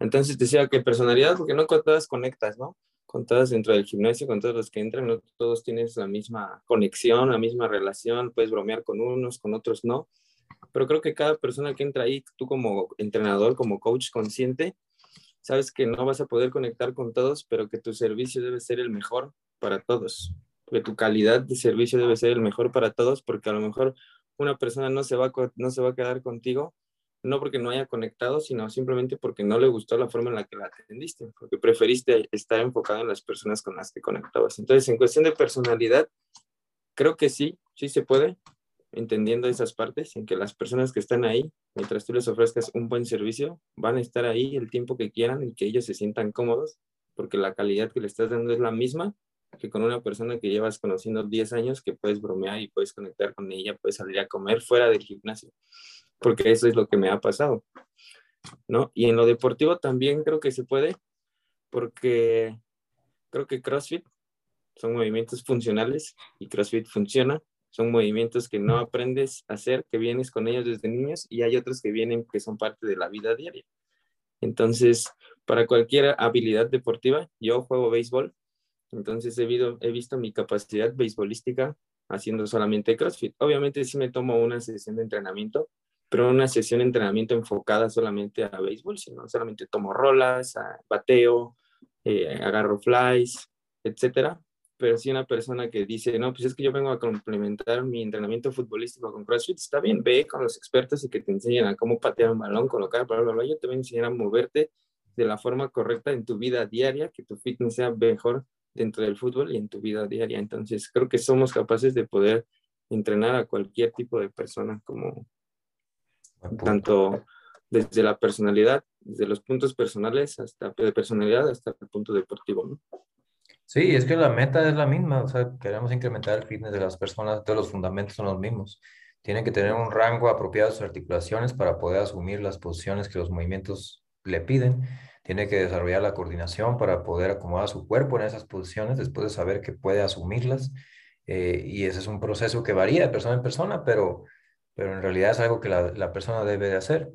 S2: Entonces decía que personalidad, porque no con todas conectas, ¿no? Con todas dentro del gimnasio, con todos los que entran, no todos tienes la misma conexión, la misma relación, puedes bromear con unos, con otros no. Pero creo que cada persona que entra ahí, tú como entrenador, como coach consciente, sabes que no vas a poder conectar con todos, pero que tu servicio debe ser el mejor para todos, que tu calidad de servicio debe ser el mejor para todos, porque a lo mejor una persona no se va no se va a quedar contigo no porque no haya conectado, sino simplemente porque no le gustó la forma en la que la atendiste, porque preferiste estar enfocado en las personas con las que conectabas. Entonces, en cuestión de personalidad, creo que sí, sí se puede, entendiendo esas partes, en que las personas que están ahí, mientras tú les ofrezcas un buen servicio, van a estar ahí el tiempo que quieran y que ellos se sientan cómodos, porque la calidad que le estás dando es la misma que con una persona que llevas conociendo 10 años, que puedes bromear y puedes conectar con ella, puedes salir a comer fuera del gimnasio porque eso es lo que me ha pasado, ¿no? Y en lo deportivo también creo que se puede, porque creo que CrossFit son movimientos funcionales y CrossFit funciona, son movimientos que no aprendes a hacer, que vienes con ellos desde niños y hay otros que vienen que son parte de la vida diaria. Entonces, para cualquier habilidad deportiva, yo juego béisbol, entonces he, he visto mi capacidad beisbolística haciendo solamente CrossFit. Obviamente sí me tomo una sesión de entrenamiento, pero una sesión de entrenamiento enfocada solamente a béisbol, sino solamente tomo rolas, bateo, eh, agarro flies, etcétera. Pero si una persona que dice, no, pues es que yo vengo a complementar mi entrenamiento futbolístico con CrossFit, está bien, ve con los expertos y que te enseñen a cómo patear un balón, colocar, bla, bla, bla. Yo te voy a enseñar a moverte de la forma correcta en tu vida diaria, que tu fitness sea mejor dentro del fútbol y en tu vida diaria. Entonces, creo que somos capaces de poder entrenar a cualquier tipo de persona como, tanto desde la personalidad, desde los puntos personales hasta de personalidad hasta el punto deportivo. ¿no?
S1: Sí, es que la meta es la misma, o sea, queremos incrementar el fitness de las personas, todos los fundamentos son los mismos. Tienen que tener un rango apropiado de sus articulaciones para poder asumir las posiciones que los movimientos le piden. Tiene que desarrollar la coordinación para poder acomodar su cuerpo en esas posiciones después de saber que puede asumirlas. Eh, y ese es un proceso que varía de persona en persona, pero pero en realidad es algo que la, la persona debe de hacer.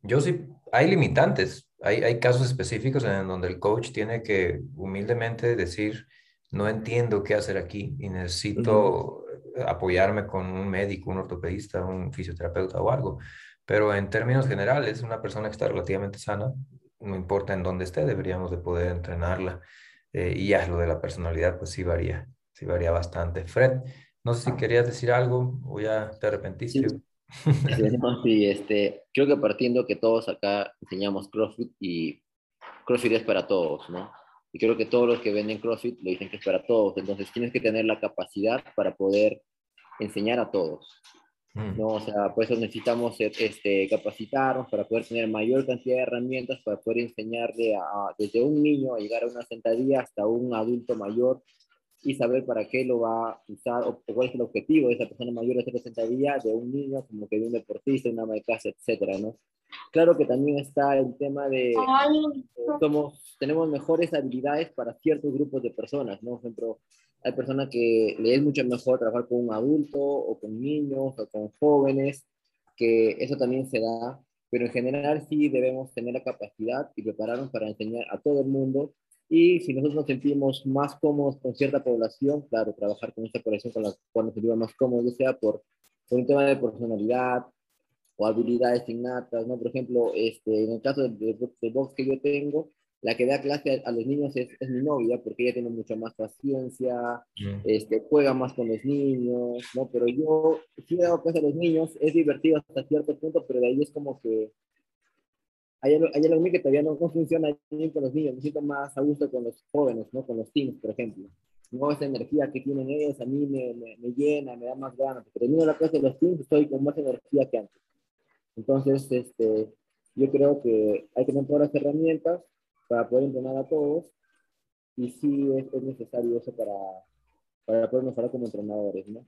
S1: Yo sí, hay limitantes, hay, hay casos específicos en donde el coach tiene que humildemente decir, no entiendo qué hacer aquí y necesito apoyarme con un médico, un ortopedista, un fisioterapeuta o algo. Pero en términos generales, una persona que está relativamente sana, no importa en dónde esté, deberíamos de poder entrenarla. Eh, y ya lo de la personalidad, pues sí varía, sí varía bastante. Fred, no sé si querías decir algo o ya te arrepentiste.
S6: Sí, este, creo que partiendo que todos acá enseñamos CrossFit y CrossFit es para todos, ¿no? Y creo que todos los que venden CrossFit lo dicen que es para todos. Entonces tienes que tener la capacidad para poder enseñar a todos. Mm. ¿no? O sea, por eso necesitamos este, capacitarnos para poder tener mayor cantidad de herramientas para poder enseñarle a, desde un niño a llegar a una sentadilla hasta un adulto mayor y saber para qué lo va a usar o cuál es el objetivo de esa persona mayor de 60 días, de un niño, como que de un deportista, una ama de casa, etcétera, ¿no? Claro que también está el tema de, somos, tenemos mejores habilidades para ciertos grupos de personas, ¿no? Por ejemplo, hay personas que le es mucho mejor trabajar con un adulto o con niños o con jóvenes, que eso también se da, pero en general sí debemos tener la capacidad y prepararnos para enseñar a todo el mundo y si nosotros nos sentimos más cómodos con cierta población, claro, trabajar con esta población con la cual nos sentimos más cómodos, ya sea por, por un tema de personalidad o habilidades innatas, ¿no? Por ejemplo, este, en el caso del de, box que yo tengo, la que da clase a, los niños es, es, mi novia, porque ella tiene mucha más paciencia, mm. este, juega más con los niños, ¿no? Pero yo sí he dado clase a los niños, es divertido hasta cierto punto, pero de ahí es como que hay, hay algo que todavía no, funciona bien con los niños, me siento más a gusto con los jóvenes, ¿no? Con los teens, por ejemplo. No, esa energía que tienen ellos a mí me, me, llena, me da más ganas. Termino la clase de los teens, estoy con más energía que antes. Entonces, este, yo creo que hay que tener todas las herramientas para poder entrenar a todos y sí es, es necesario eso para, para poder mejorar como entrenadores, ¿no?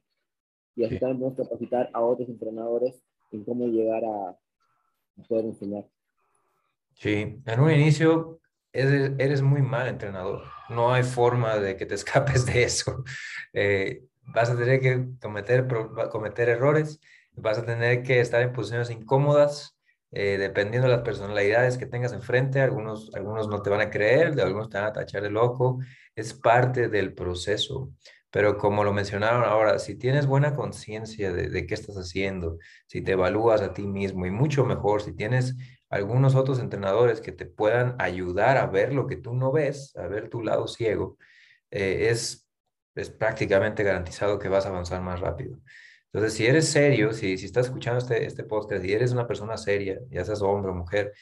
S6: Y así también podemos capacitar a otros entrenadores en cómo llegar a poder enseñar.
S1: Sí, en un inicio eres, muy mal entrenador. No hay forma de que te escapes de eso. Eh, vas a tener que cometer, cometer errores, vas a tener que estar en posiciones incómodas, eh, dependiendo de las personalidades que tengas enfrente. Algunos, algunos no te van a creer, algunos te van a tachar de loco. Es parte del proceso. Pero como lo mencionaron ahora, si tienes buena conciencia de, de, qué estás haciendo, si te evalúas a ti mismo y mucho mejor, si tienes algunos otros entrenadores que te puedan ayudar a ver lo que tú no ves, a ver tu lado ciego, eh, es, es prácticamente garantizado que vas a avanzar más rápido. Entonces, si eres serio, si, si estás escuchando este, este podcast y eres una persona seria, ya seas hombre o mujer,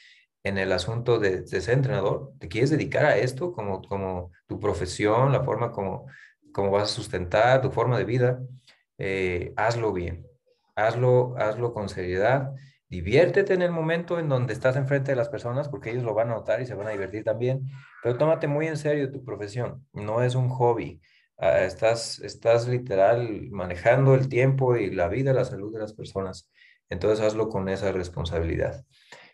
S1: en el asunto de, de, ser entrenador, te quieres dedicar a esto como, como tu profesión, la forma como, como vas a sustentar tu forma de vida, eh, hazlo bien, hazlo, hazlo con seriedad diviértete en el momento en donde estás enfrente de las personas, porque ellos lo van a notar y se van a divertir también, pero tómate muy en serio tu profesión, no es un hobby. Estás, estás literal manejando el tiempo y la vida, la salud de las personas. Entonces hazlo con esa responsabilidad.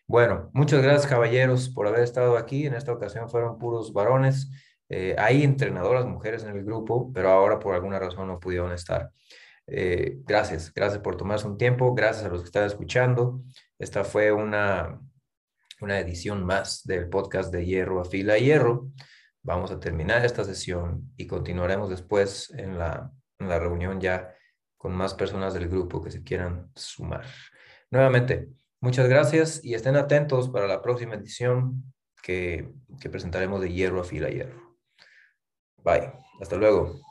S1: Bueno, muchas gracias caballeros por haber estado aquí. En esta ocasión fueron puros varones. Eh, hay entrenadoras mujeres en el grupo, pero ahora por alguna razón no pudieron estar. Eh, gracias, gracias por tomarse un tiempo, gracias a los que están escuchando. Esta fue una, una edición más del podcast de Hierro a Fila Hierro. Vamos a terminar esta sesión y continuaremos después en la, reunión ya con más personas del grupo que se quieran sumar. Nuevamente, muchas gracias y estén atentos para la próxima edición que, que presentaremos de Hierro a Fila Hierro. Bye, hasta luego.